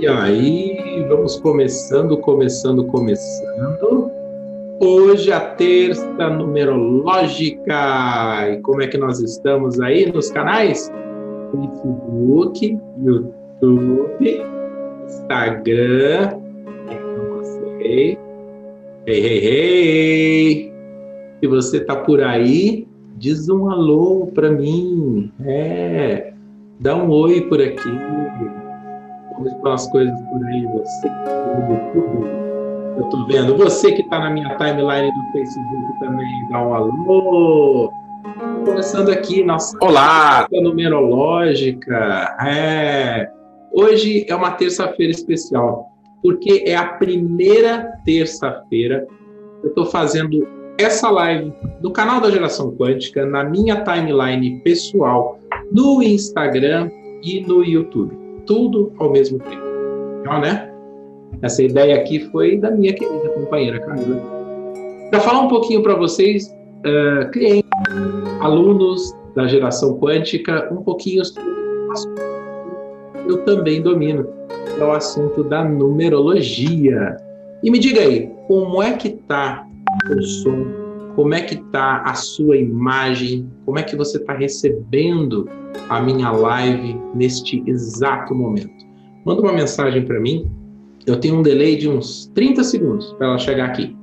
E aí, vamos começando, começando, começando. Hoje a terça numerológica. E como é que nós estamos aí nos canais? Facebook, YouTube, Instagram. Não sei. Hey, hey, hey! Se você tá por aí, diz um alô para mim. É, dá um oi por aqui com as coisas por aí, você no YouTube. Eu tô vendo. Você que está na minha timeline do Facebook também, dá um alô. Começando aqui, nossa. Olá, numerológica. É. Hoje é uma terça-feira especial, porque é a primeira terça-feira que eu estou fazendo essa live no canal da Geração Quântica, na minha timeline pessoal, no Instagram e no YouTube tudo ao mesmo tempo. Legal, né? Essa ideia aqui foi da minha querida companheira Camila. Para falar um pouquinho para vocês, uh, clientes, alunos da geração quântica, um pouquinho sobre eu também domino, é o assunto da numerologia. E me diga aí, como é que tá o som? Como é que tá a sua imagem? Como é que você está recebendo a minha live neste exato momento. Manda uma mensagem para mim. Eu tenho um delay de uns 30 segundos para ela chegar aqui.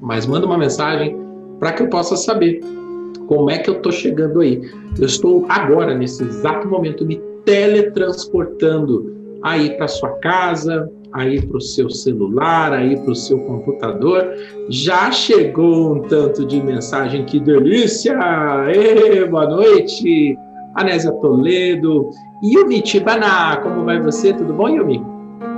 Mas manda uma mensagem para que eu possa saber como é que eu estou chegando aí. Eu estou agora, nesse exato momento, me teletransportando aí para sua casa, aí para o seu celular, aí para o seu computador. Já chegou um tanto de mensagem, que delícia! Ei, boa noite! Anésia Toledo, Yumi Tibana, como vai você? Tudo bom, Yumi?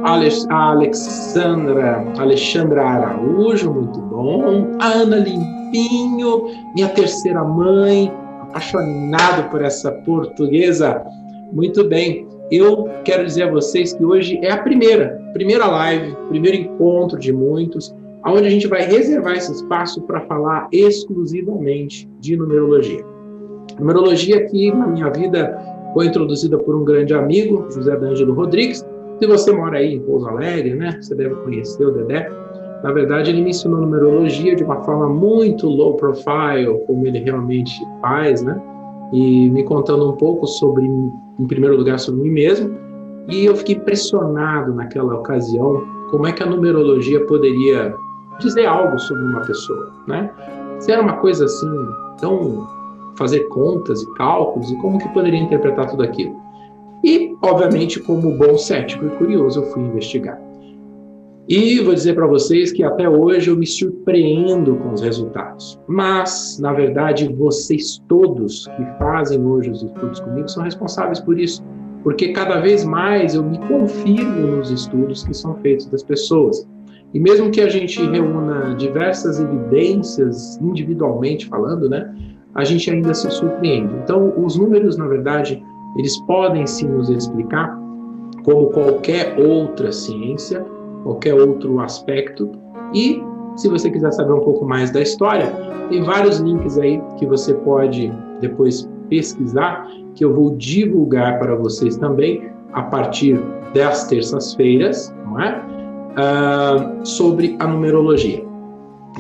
Alex, Alexandra, Alexandra Araújo, muito bom. A Ana Limpinho, minha terceira mãe, apaixonado por essa portuguesa. Muito bem. Eu quero dizer a vocês que hoje é a primeira, primeira live, primeiro encontro de muitos, onde a gente vai reservar esse espaço para falar exclusivamente de numerologia. Numerologia aqui na minha vida foi introduzida por um grande amigo, José D'Angelo Rodrigues. Se você mora aí em Pouso Alegre, né, você deve conhecer o Dedé. Na verdade, ele me ensinou numerologia de uma forma muito low profile, como ele realmente faz, né? E me contando um pouco sobre, em primeiro lugar, sobre mim mesmo. E eu fiquei impressionado naquela ocasião como é que a numerologia poderia dizer algo sobre uma pessoa, né? Se era uma coisa assim tão fazer contas e cálculos e como que poderia interpretar tudo aquilo. E, obviamente, como bom cético e curioso, eu fui investigar. E vou dizer para vocês que até hoje eu me surpreendo com os resultados. Mas, na verdade, vocês todos que fazem hoje os estudos comigo são responsáveis por isso. Porque cada vez mais eu me confirmo nos estudos que são feitos das pessoas. E mesmo que a gente reúna diversas evidências individualmente falando, né, a gente ainda se surpreende. Então, os números, na verdade, eles podem sim nos explicar, como qualquer outra ciência, qualquer outro aspecto. E, se você quiser saber um pouco mais da história, tem vários links aí que você pode depois pesquisar, que eu vou divulgar para vocês também a partir das terças-feiras, não é? Uh, sobre a numerologia.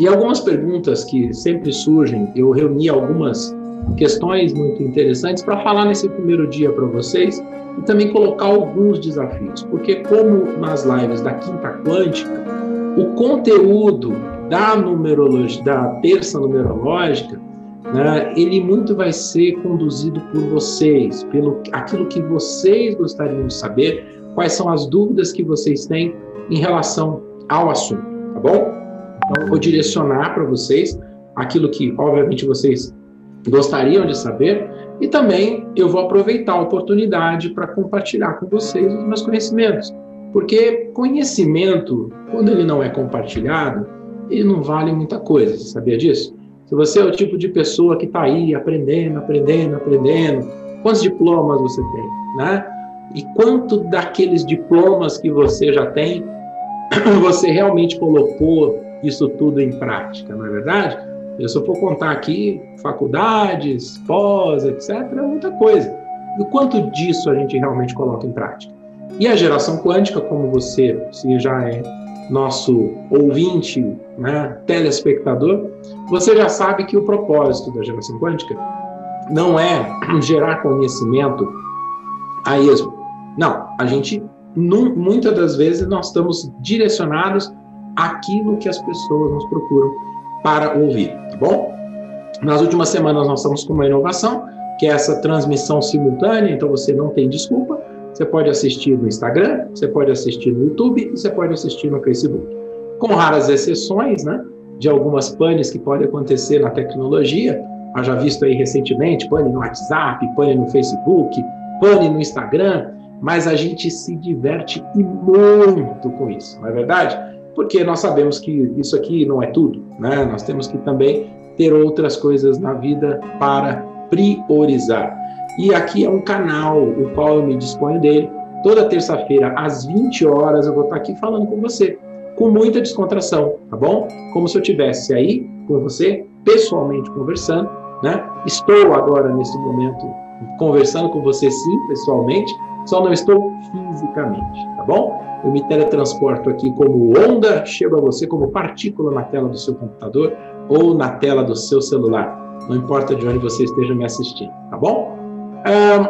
E algumas perguntas que sempre surgem, eu reuni algumas questões muito interessantes para falar nesse primeiro dia para vocês e também colocar alguns desafios, porque como nas lives da Quinta Quântica, o conteúdo da numerologia, da terça numerológica, né, ele muito vai ser conduzido por vocês, pelo aquilo que vocês gostariam de saber, quais são as dúvidas que vocês têm em relação ao assunto, tá bom? Então, eu vou direcionar para vocês aquilo que, obviamente, vocês gostariam de saber e também eu vou aproveitar a oportunidade para compartilhar com vocês os meus conhecimentos. Porque conhecimento, quando ele não é compartilhado, ele não vale muita coisa. Sabia disso? Se você é o tipo de pessoa que está aí aprendendo, aprendendo, aprendendo, quantos diplomas você tem, né? E quanto daqueles diplomas que você já tem, você realmente colocou isso tudo em prática, não é verdade? Eu eu for contar aqui faculdades, pós, etc., é muita coisa. E quanto disso a gente realmente coloca em prática? E a geração quântica, como você, se já é nosso ouvinte, né, telespectador, você já sabe que o propósito da geração quântica não é gerar conhecimento a esmo. Não, a gente, muitas das vezes, nós estamos direcionados àquilo que as pessoas nos procuram para ouvir, tá bom? Nas últimas semanas nós estamos com uma inovação, que é essa transmissão simultânea, então você não tem desculpa, você pode assistir no Instagram, você pode assistir no YouTube e você pode assistir no Facebook. Com raras exceções, né, de algumas panes que podem acontecer na tecnologia, já visto aí recentemente, pane no WhatsApp, pane no Facebook, pane no Instagram, mas a gente se diverte e muito com isso, não é verdade? Porque nós sabemos que isso aqui não é tudo, né? Nós temos que também ter outras coisas na vida para priorizar. E aqui é um canal, o qual eu me disponho dele. Toda terça-feira, às 20 horas, eu vou estar aqui falando com você, com muita descontração, tá bom? Como se eu tivesse aí com você, pessoalmente conversando, né? Estou agora, nesse momento, conversando com você, sim, pessoalmente, só não estou fisicamente, tá bom? Eu me teletransporto aqui como onda, chego a você como partícula na tela do seu computador ou na tela do seu celular. Não importa de onde você esteja me assistindo, tá bom?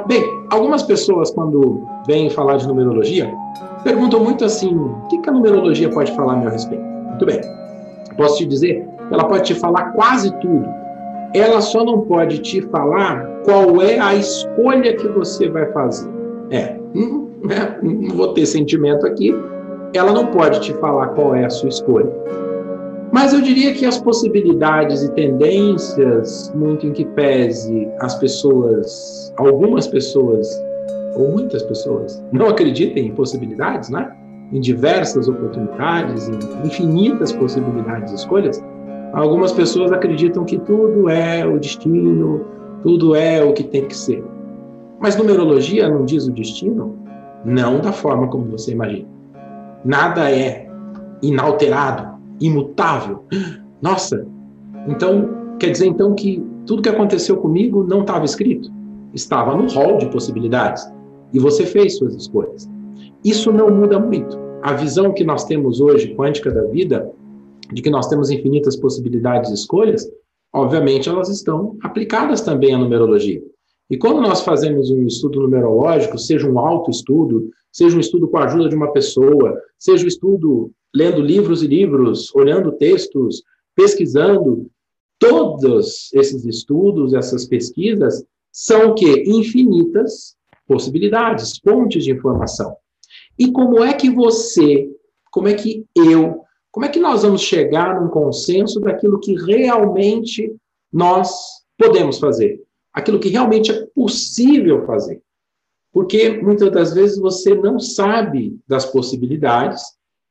Bem, algumas pessoas, quando vêm falar de numerologia, perguntam muito assim: o que, que a numerologia pode falar a meu respeito? Muito bem, posso te dizer, ela pode te falar quase tudo. Ela só não pode te falar qual é a escolha que você vai fazer. É, hum, é, vou ter sentimento aqui. Ela não pode te falar qual é a sua escolha. Mas eu diria que as possibilidades e tendências, muito em que pese as pessoas, algumas pessoas, ou muitas pessoas, não acreditem em possibilidades, né? em diversas oportunidades, em infinitas possibilidades e escolhas, algumas pessoas acreditam que tudo é o destino, tudo é o que tem que ser. Mas numerologia não diz o destino? Não da forma como você imagina. Nada é inalterado, imutável. Nossa, então quer dizer então que tudo que aconteceu comigo não estava escrito, estava no hall de possibilidades e você fez suas escolhas. Isso não muda muito. A visão que nós temos hoje quântica da vida, de que nós temos infinitas possibilidades e escolhas, obviamente elas estão aplicadas também à numerologia. E quando nós fazemos um estudo numerológico, seja um autoestudo, seja um estudo com a ajuda de uma pessoa, seja um estudo lendo livros e livros, olhando textos, pesquisando. Todos esses estudos, essas pesquisas, são que infinitas possibilidades, fontes de informação. E como é que você, como é que eu, como é que nós vamos chegar num consenso daquilo que realmente nós podemos fazer? Aquilo que realmente é possível fazer? Porque muitas das vezes você não sabe das possibilidades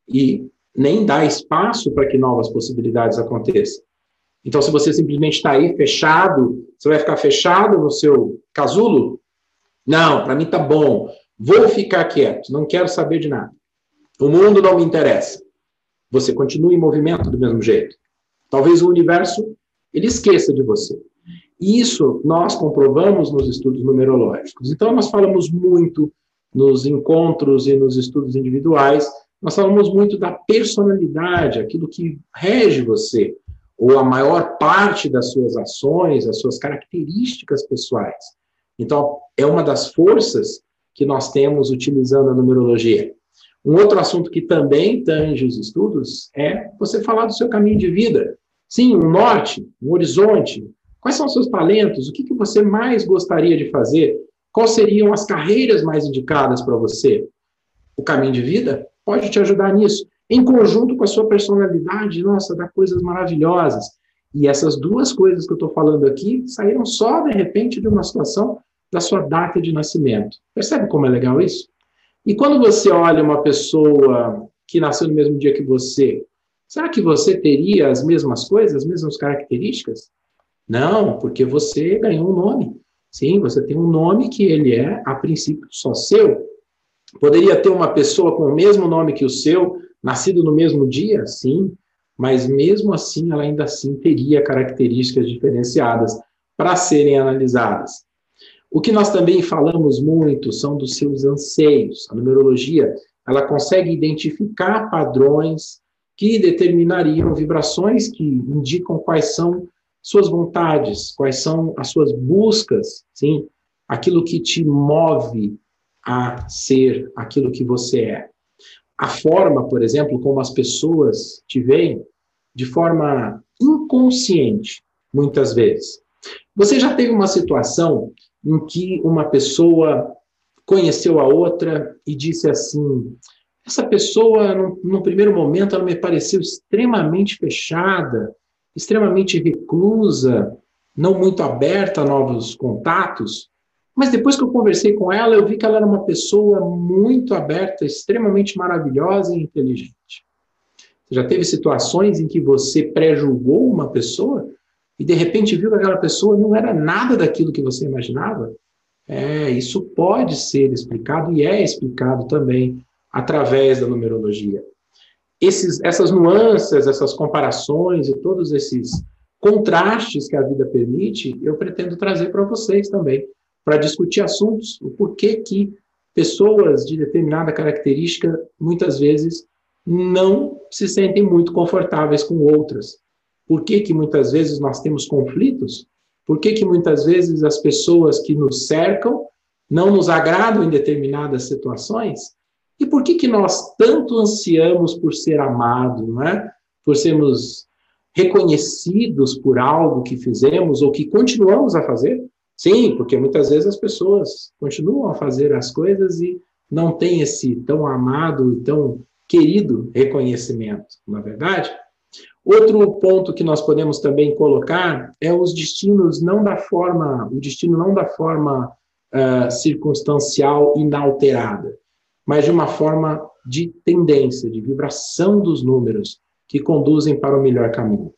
e nem dá espaço para que novas possibilidades aconteçam. Então, se você simplesmente está aí fechado, você vai ficar fechado no seu casulo? Não, para mim tá bom. Vou ficar quieto, não quero saber de nada. O mundo não me interessa. Você continua em movimento do mesmo jeito. Talvez o universo ele esqueça de você. Isso nós comprovamos nos estudos numerológicos. Então, nós falamos muito nos encontros e nos estudos individuais nós falamos muito da personalidade, aquilo que rege você, ou a maior parte das suas ações, as suas características pessoais. Então, é uma das forças que nós temos utilizando a numerologia. Um outro assunto que também tange os estudos é você falar do seu caminho de vida. Sim, um norte, um horizonte. Quais são os seus talentos? O que, que você mais gostaria de fazer? Quais seriam as carreiras mais indicadas para você? O caminho de vida pode te ajudar nisso. Em conjunto com a sua personalidade, nossa, dá coisas maravilhosas. E essas duas coisas que eu estou falando aqui saíram só, de repente, de uma situação da sua data de nascimento. Percebe como é legal isso? E quando você olha uma pessoa que nasceu no mesmo dia que você, será que você teria as mesmas coisas, as mesmas características? Não, porque você ganhou um nome. Sim, você tem um nome que ele é, a princípio, só seu. Poderia ter uma pessoa com o mesmo nome que o seu, nascido no mesmo dia? Sim, mas mesmo assim ela ainda assim teria características diferenciadas para serem analisadas. O que nós também falamos muito são dos seus anseios. A numerologia, ela consegue identificar padrões que determinariam vibrações que indicam quais são suas vontades, quais são as suas buscas, sim, aquilo que te move a ser aquilo que você é. A forma, por exemplo, como as pessoas te veem, de forma inconsciente, muitas vezes. Você já teve uma situação em que uma pessoa conheceu a outra e disse assim: essa pessoa, num, primeiro momento, ela me pareceu extremamente fechada, extremamente reclusa, não muito aberta a novos contatos, mas depois que eu conversei com ela, eu vi que ela era uma pessoa muito aberta, extremamente maravilhosa e inteligente. Você já teve situações em que você pré-julgou uma pessoa e de repente viu que aquela pessoa não era nada daquilo que você imaginava? É, isso pode ser explicado e é explicado também através da numerologia. Esses, essas nuances, essas comparações e todos esses contrastes que a vida permite, eu pretendo trazer para vocês também para discutir assuntos, o porquê que pessoas de determinada característica muitas vezes não se sentem muito confortáveis com outras. Por que, que muitas vezes nós temos conflitos? Por que, que muitas vezes as pessoas que nos cercam não nos agradam em determinadas situações? E por que, que nós tanto ansiamos por ser amados, não é? por sermos reconhecidos por algo que fizemos ou que continuamos a fazer? Sim, porque muitas vezes as pessoas continuam a fazer as coisas e não têm esse tão amado e tão querido reconhecimento, na é verdade? Outro ponto que nós podemos também colocar é os destinos não da forma, o destino não da forma uh, circunstancial inalterada, mas de uma forma de tendência, de vibração dos números que conduzem para o melhor caminho.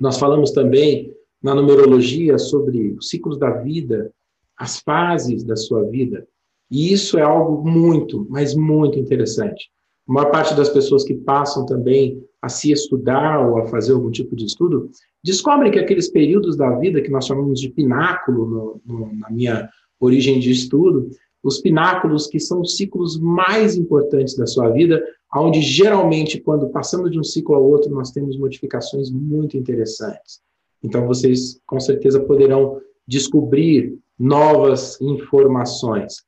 Nós falamos também na numerologia sobre os ciclos da vida, as fases da sua vida. E isso é algo muito, mas muito interessante. A maior parte das pessoas que passam também a se estudar ou a fazer algum tipo de estudo, descobrem que aqueles períodos da vida que nós chamamos de pináculo, no, no, na minha origem de estudo, os pináculos que são os ciclos mais importantes da sua vida, onde geralmente, quando passamos de um ciclo ao outro, nós temos modificações muito interessantes. Então, vocês com certeza poderão descobrir novas informações.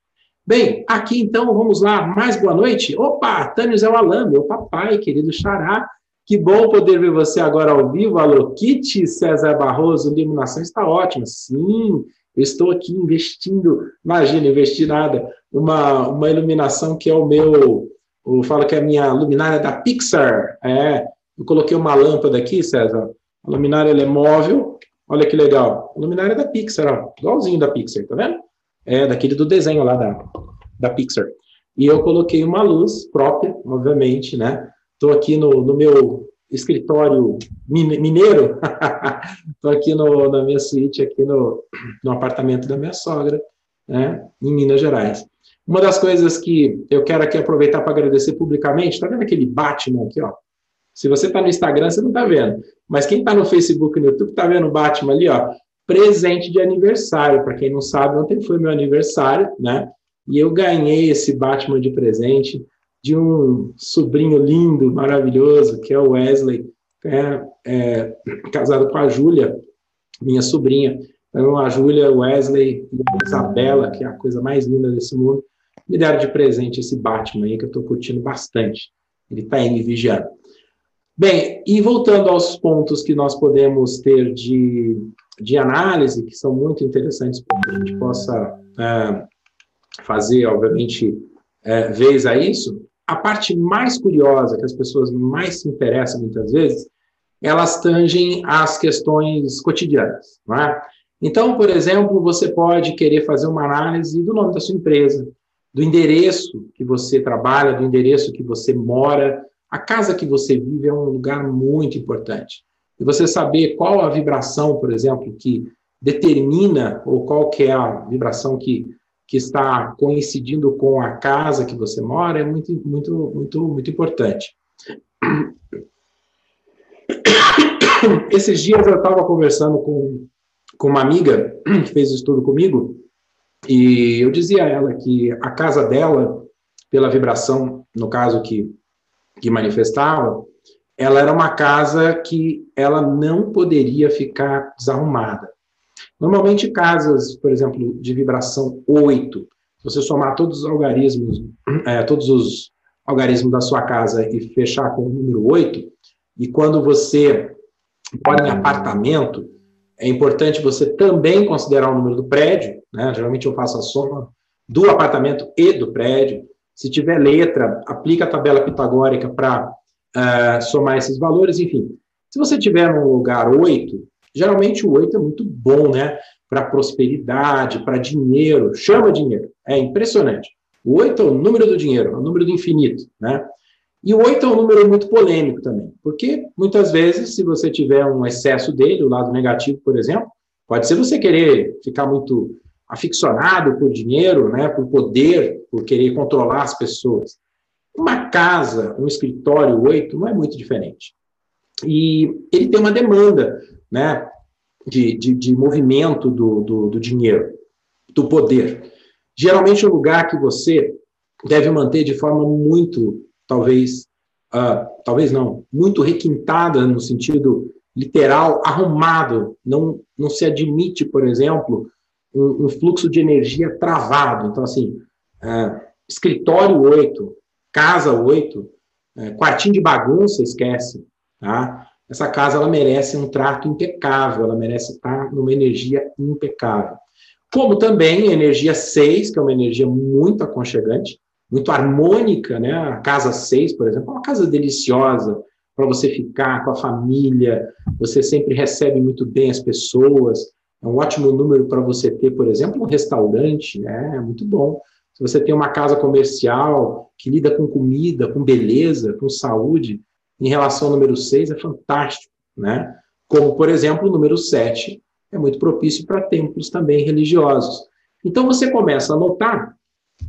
Bem, aqui então, vamos lá, mais boa noite. Opa, Tânio Zé Alain, meu papai, querido Xará. Que bom poder ver você agora ao vivo. Alô, Kit César Barroso, iluminação está ótima. Sim, eu estou aqui investindo, imagina, investir nada, uma, uma iluminação que é o meu, eu falo que é a minha luminária da Pixar. É, eu coloquei uma lâmpada aqui, César, a luminária é móvel. Olha que legal. A luminária é da Pixar, ó, igualzinho da Pixar, tá vendo? É daquele do desenho lá da, da Pixar. E eu coloquei uma luz própria, obviamente, né? Estou aqui no, no meu escritório mineiro, estou aqui no, na minha suíte, aqui no, no apartamento da minha sogra, né, em Minas Gerais. Uma das coisas que eu quero aqui aproveitar para agradecer publicamente, está vendo aquele Batman aqui, ó? Se você está no Instagram, você não está vendo. Mas quem está no Facebook e no YouTube está vendo o Batman ali, ó. Presente de aniversário. Para quem não sabe, ontem foi meu aniversário, né? E eu ganhei esse Batman de presente de um sobrinho lindo, maravilhoso, que é o Wesley, é, é, casado com a Júlia, minha sobrinha. Então, a Júlia, Wesley e a Isabela, que é a coisa mais linda desse mundo, me deram de presente esse Batman aí, que eu estou curtindo bastante. Ele está aí me vigiando. Bem, e voltando aos pontos que nós podemos ter de, de análise, que são muito interessantes para que a gente possa é, fazer, obviamente, é, vez a isso, a parte mais curiosa, que as pessoas mais se interessam muitas vezes, elas tangem as questões cotidianas. Não é? Então, por exemplo, você pode querer fazer uma análise do nome da sua empresa, do endereço que você trabalha, do endereço que você mora, a casa que você vive é um lugar muito importante. E você saber qual a vibração, por exemplo, que determina, ou qual que é a vibração que, que está coincidindo com a casa que você mora, é muito, muito, muito, muito importante. Esses dias eu estava conversando com, com uma amiga que fez estudo comigo, E eu dizia a ela que a casa dela, pela vibração, no caso que, que manifestava, ela era uma casa que ela não poderia ficar desarrumada. Normalmente, casas, por exemplo, de vibração 8, se você somar todos os algarismos, é, todos os algarismos da sua casa e fechar com o número 8, e quando você mora em apartamento, é importante você também considerar o número do prédio, né? Geralmente eu faço a soma do apartamento e do prédio. Se tiver letra, aplica a tabela pitagórica para uh, é, somar esses valores, enfim. Se você tiver no lugar 8, geralmente o 8 é muito bom, né? Para prosperidade, para dinheiro, chama dinheiro. É impressionante. O 8 é o número do dinheiro, é o número do infinito, né? E o 8 é um número muito polêmico também, porque muitas vezes, se você tiver um excesso dele, o lado negativo, por exemplo, pode ser você querer ficar muito aficionado por dinheiro, né, por poder, por querer controlar as pessoas. Uma casa, um escritório 8 não é muito diferente. E ele tem uma demanda né, de, de, de movimento do, do, do dinheiro, do poder. Geralmente, o lugar que você deve manter de forma muito talvez, uh, talvez não, muito requintada no sentido literal, arrumado. Não, não se admite, por exemplo, um, um fluxo de energia travado. Então, assim, uh, escritório 8, casa 8, uh, é, quartinho de bagunça, esquece. Tá? Essa casa ela merece um trato impecável, ela merece estar numa energia impecável. Como também a energia 6, que é uma energia muito aconchegante, muito harmônica, né? A casa 6, por exemplo, é uma casa deliciosa para você ficar com a família, você sempre recebe muito bem as pessoas, é um ótimo número para você ter, por exemplo, um restaurante, né? É muito bom. Se você tem uma casa comercial que lida com comida, com beleza, com saúde, em relação ao número 6 é fantástico, né? Como, por exemplo, o número 7 é muito propício para templos também religiosos. Então você começa a notar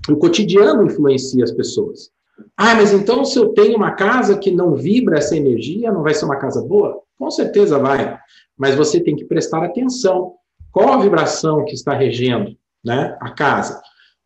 o cotidiano influencia as pessoas. Ah, mas então se eu tenho uma casa que não vibra essa energia, não vai ser uma casa boa? Com certeza vai. Mas você tem que prestar atenção. Qual a vibração que está regendo né, a casa?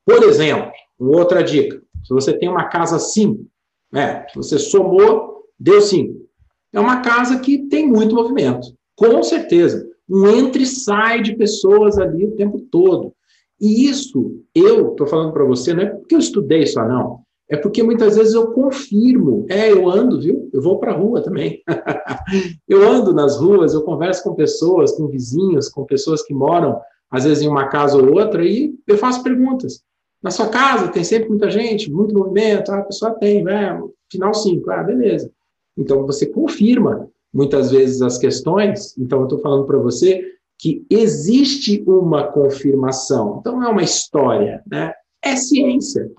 Por exemplo, uma outra dica. Se você tem uma casa 5, né, você somou, deu 5. É uma casa que tem muito movimento. Com certeza. Um entra e sai de pessoas ali o tempo todo. E isso, eu estou falando para você, não é porque eu estudei só, não. É porque muitas vezes eu confirmo. É, eu ando, viu? Eu vou para a rua também. eu ando nas ruas, eu converso com pessoas, com vizinhos, com pessoas que moram, às vezes, em uma casa ou outra, e eu faço perguntas. Na sua casa tem sempre muita gente, muito movimento? Ah, a pessoa tem, né? Final 5. Ah, beleza. Então, você confirma muitas vezes as questões. Então, eu estou falando para você que existe uma confirmação. Então, é uma história, né? É ciência.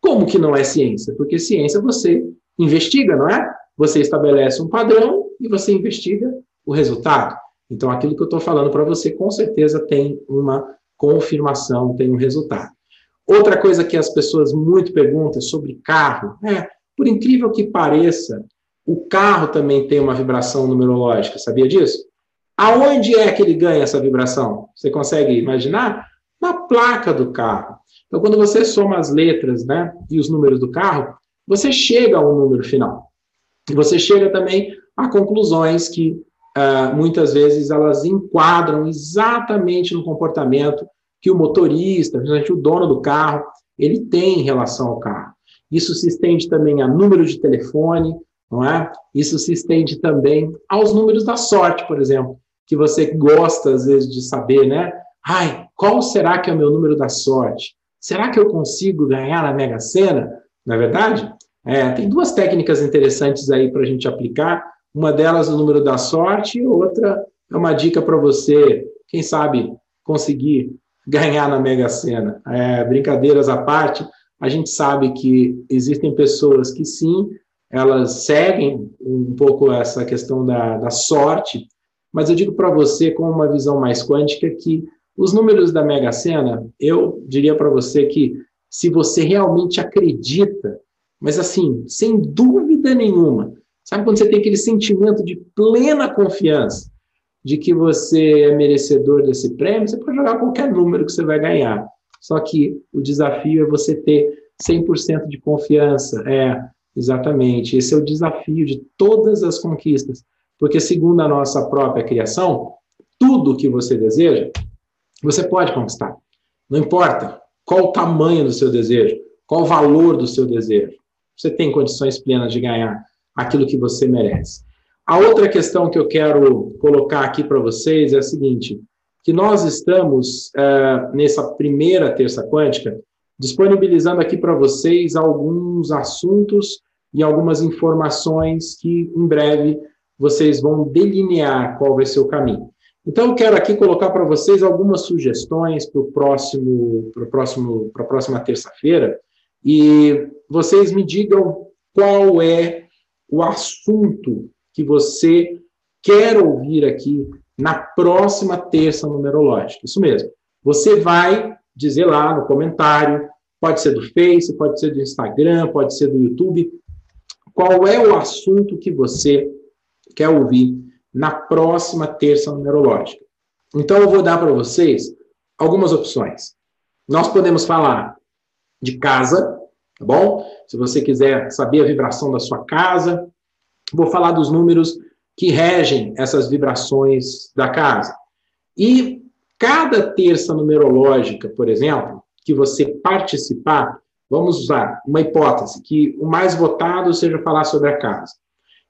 Como que não é ciência? Porque ciência você investiga, não é? Você estabelece um padrão e você investiga o resultado. Então, aquilo que eu estou falando para você, com certeza tem uma confirmação, tem um resultado. Outra coisa que as pessoas muito perguntam sobre carro, é, por incrível que pareça, o carro também tem uma vibração numerológica, sabia disso? Aonde é que ele ganha essa vibração? Você consegue imaginar? Na placa do carro. Então, quando você soma as letras né, e os números do carro, você chega a um número final. E você chega também a conclusões que uh, muitas vezes elas enquadram exatamente no comportamento que o motorista, principalmente o dono do carro, ele tem em relação ao carro. Isso se estende também a número de telefone, não é? Isso se estende também aos números da sorte, por exemplo que você gosta, às vezes, de saber, né? Ai, qual será que é o meu número da sorte? Será que eu consigo ganhar na Mega Sena? Na é verdade? É, tem duas técnicas interessantes aí para a gente aplicar. Uma delas o número da sorte, e outra é uma dica para você, quem sabe, conseguir ganhar na Mega Sena. É, brincadeiras à parte, a gente sabe que existem pessoas que sim, elas seguem um pouco essa questão da, da sorte, mas eu digo para você, com uma visão mais quântica, que os números da Mega Sena, eu diria para você que se você realmente acredita, mas assim, sem dúvida nenhuma, sabe quando você tem aquele sentimento de plena confiança de que você é merecedor desse prêmio, você pode jogar qualquer número que você vai ganhar. Só que o desafio é você ter 100% de confiança. É, exatamente. Esse é o desafio de todas as conquistas. Porque, segundo a nossa própria criação, tudo que você deseja, você pode conquistar. Não importa qual o tamanho do seu desejo, qual o valor do seu desejo. Você tem condições plenas de ganhar aquilo que você merece. A outra questão que eu quero colocar aqui para vocês é a seguinte: que nós estamos, uh, nessa primeira terça quântica, disponibilizando aqui para vocês alguns assuntos e algumas informações que em breve vocês vão delinear qual vai ser o caminho. Então, eu quero aqui colocar para vocês algumas sugestões para próximo, para próximo, a próxima terça-feira, e vocês me digam qual é o assunto que você quer ouvir aqui na próxima terça numerológica. Isso mesmo. Você vai dizer lá no comentário, pode ser do Face, pode ser do Instagram, pode ser do YouTube, qual é o assunto que você quer ouvir na próxima terça numerológica. Então, eu vou dar para vocês algumas opções. Nós podemos falar de casa, tá bom? Se você quiser saber a vibração da sua casa, vou falar dos números que regem essas vibrações da casa. E cada terça numerológica, por exemplo, que você participar, vamos usar uma hipótese, que o mais votado seja falar sobre a casa.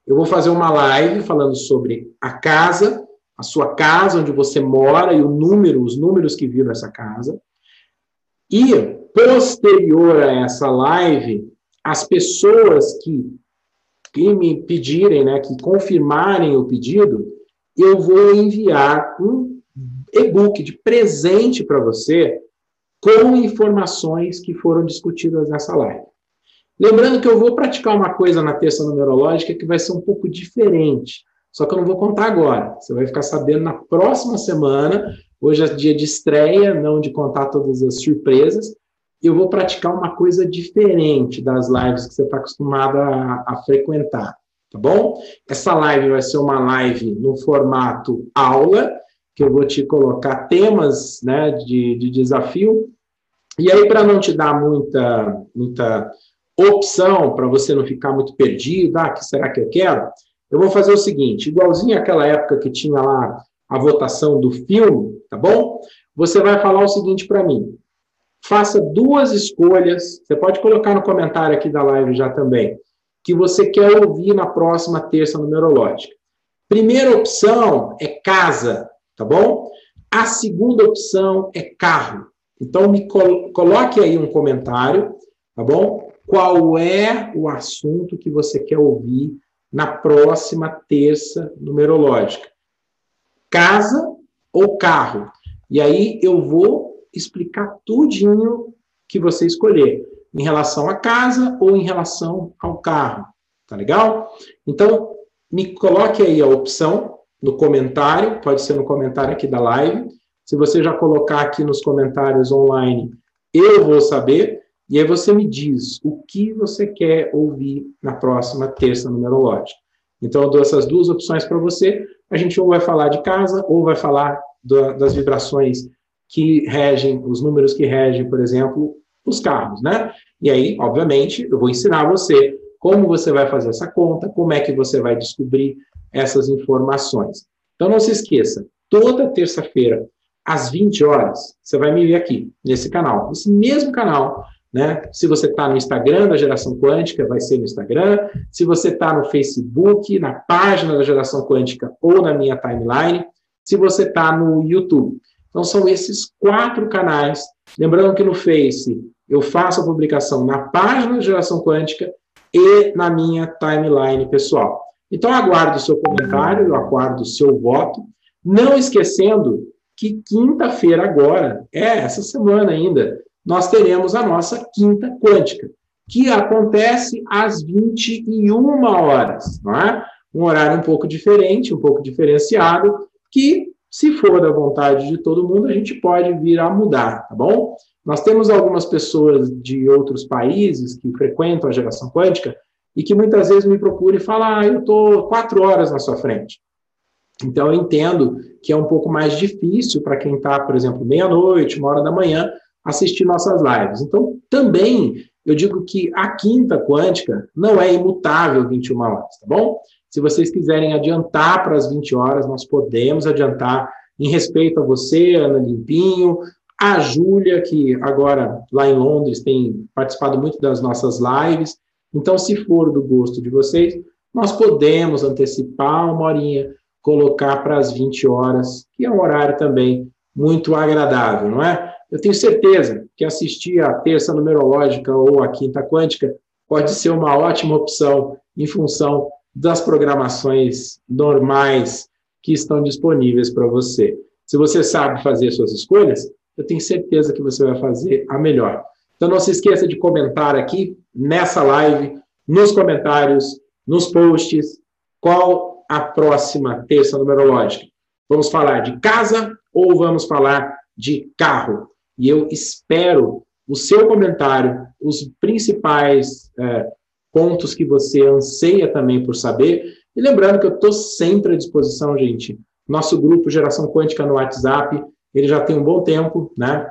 Eu vou fazer uma live falando sobre a casa, a sua casa onde você mora e o número, os números que viram essa casa. E posterior a essa live, as pessoas que, que me pedirem, né, que confirmarem o pedido, eu vou enviar um e-book de presente para você com informações que foram discutidas nessa live. Lembrando que eu vou praticar uma coisa na terça numerológica que vai ser um pouco diferente. Só que eu não vou contar agora. Você vai ficar sabendo na próxima semana. Hoje é dia de estreia, não de contar todas as surpresas. Eu vou praticar uma coisa diferente das lives que você está acostumado a, a frequentar. Tá bom? Essa live vai ser uma live no formato aula, que eu vou te colocar temas né, de, de desafio. E aí, para não te dar muita, muita opção para você não ficar muito perdido, ah, que será que eu quero? Eu vou fazer o seguinte, igualzinho àquela época que tinha lá a votação do filme, tá bom? Você vai falar o seguinte para mim. Faça duas escolhas, você pode colocar no comentário aqui da live já também, que você quer ouvir na próxima terça numerológica. Primeira opção é casa, tá bom? A segunda opção é carro. Então, me coloque aí um comentário, tá bom? qual é o assunto que você quer ouvir na próxima terça numerológica. Casa ou carro? E aí eu vou explicar tudinho que você escolher, em relação à casa ou em relação ao carro. Tá legal? Então, me coloque aí a opção no comentário, pode ser no comentário aqui da live. Se você já colocar aqui nos comentários online, eu vou saber. E aí você me diz o que você quer ouvir na próxima terça numerológica. Então, eu dou essas duas opções para você. A gente ou vai falar de casa, ou vai falar das vibrações que regem, os números que regem, por exemplo, os carros, né? E aí, obviamente, eu vou ensinar você como você vai fazer essa conta, como é que você vai descobrir essas informações. Então, não se esqueça, toda terça-feira, às 20 horas, você vai me ver aqui, nesse canal, nesse mesmo canal, né? Se você está no Instagram da Geração Quântica, vai ser no Instagram. Se você está no Facebook, na página da Geração Quântica ou na minha timeline. Se você está no YouTube. Então, são esses quatro canais. Lembrando que no Face eu faço a publicação na página da Geração Quântica e na minha timeline pessoal. Então, aguardo o seu comentário, eu aguardo o seu voto. Não esquecendo que quinta-feira agora, é essa semana ainda, nós teremos a nossa quinta quântica, que acontece às 21 horas, não é? Um horário um pouco diferente, um pouco diferenciado, que, se for da vontade de todo mundo, a gente pode vir a mudar, tá bom? Nós temos algumas pessoas de outros países que frequentam a geração quântica e que muitas vezes me procuram e falam: ah, eu estou quatro horas na sua frente. Então, eu entendo que é um pouco mais difícil para quem está, por exemplo, meia-noite, uma hora da manhã, assistir nossas lives. Então, também eu digo que a quinta quântica não é imutável 21 horas, tá bom? Se vocês quiserem adiantar para as 20 horas, nós podemos adiantar em respeito a você, Ana Limpinho, a Júlia, que agora lá em Londres tem participado muito das nossas lives. Então, se for do gosto de vocês, nós podemos antecipar uma horinha, colocar para as 20 horas, que é um horário também muito agradável, não é? Eu tenho certeza que assistir a terça numerológica ou a quinta quântica pode ser uma ótima opção em função das programações normais que estão disponíveis para você. Se você sabe fazer suas escolhas, eu tenho certeza que você vai fazer a melhor. Então não se esqueça de comentar aqui nessa live, nos comentários, nos posts, qual a próxima terça numerológica. Vamos falar de casa ou vamos falar de carro? E eu espero o seu comentário, os principais é, pontos que você anseia também por saber. E lembrando que eu estou sempre à disposição, gente. Nosso grupo Geração Quântica no WhatsApp, ele já tem um bom tempo, né?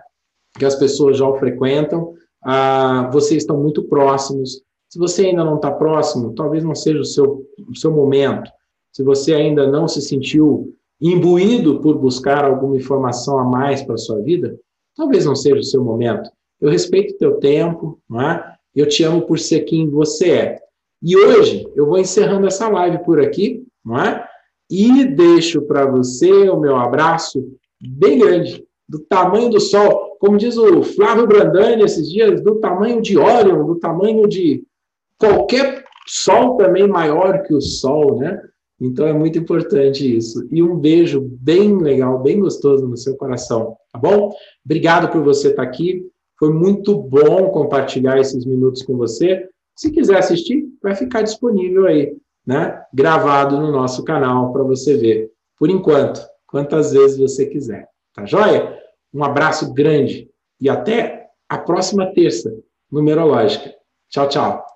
Que as pessoas já o frequentam. Ah, vocês estão muito próximos. Se você ainda não está próximo, talvez não seja o seu, o seu momento. Se você ainda não se sentiu imbuído por buscar alguma informação a mais para a sua vida, talvez não seja o seu momento. Eu respeito o teu tempo, não é? eu te amo por ser quem você é. E hoje eu vou encerrando essa live por aqui, não é? E deixo para você o meu abraço bem grande, do tamanho do Sol, como diz o Flávio Brandani esses dias, do tamanho de Órion, do tamanho de qualquer Sol também maior que o Sol, né? Então é muito importante isso. E um beijo bem legal, bem gostoso no seu coração, tá bom? Obrigado por você estar aqui. Foi muito bom compartilhar esses minutos com você. Se quiser assistir, vai ficar disponível aí, né? Gravado no nosso canal para você ver. Por enquanto, quantas vezes você quiser. Tá joia? Um abraço grande e até a próxima terça numerológica. Tchau, tchau.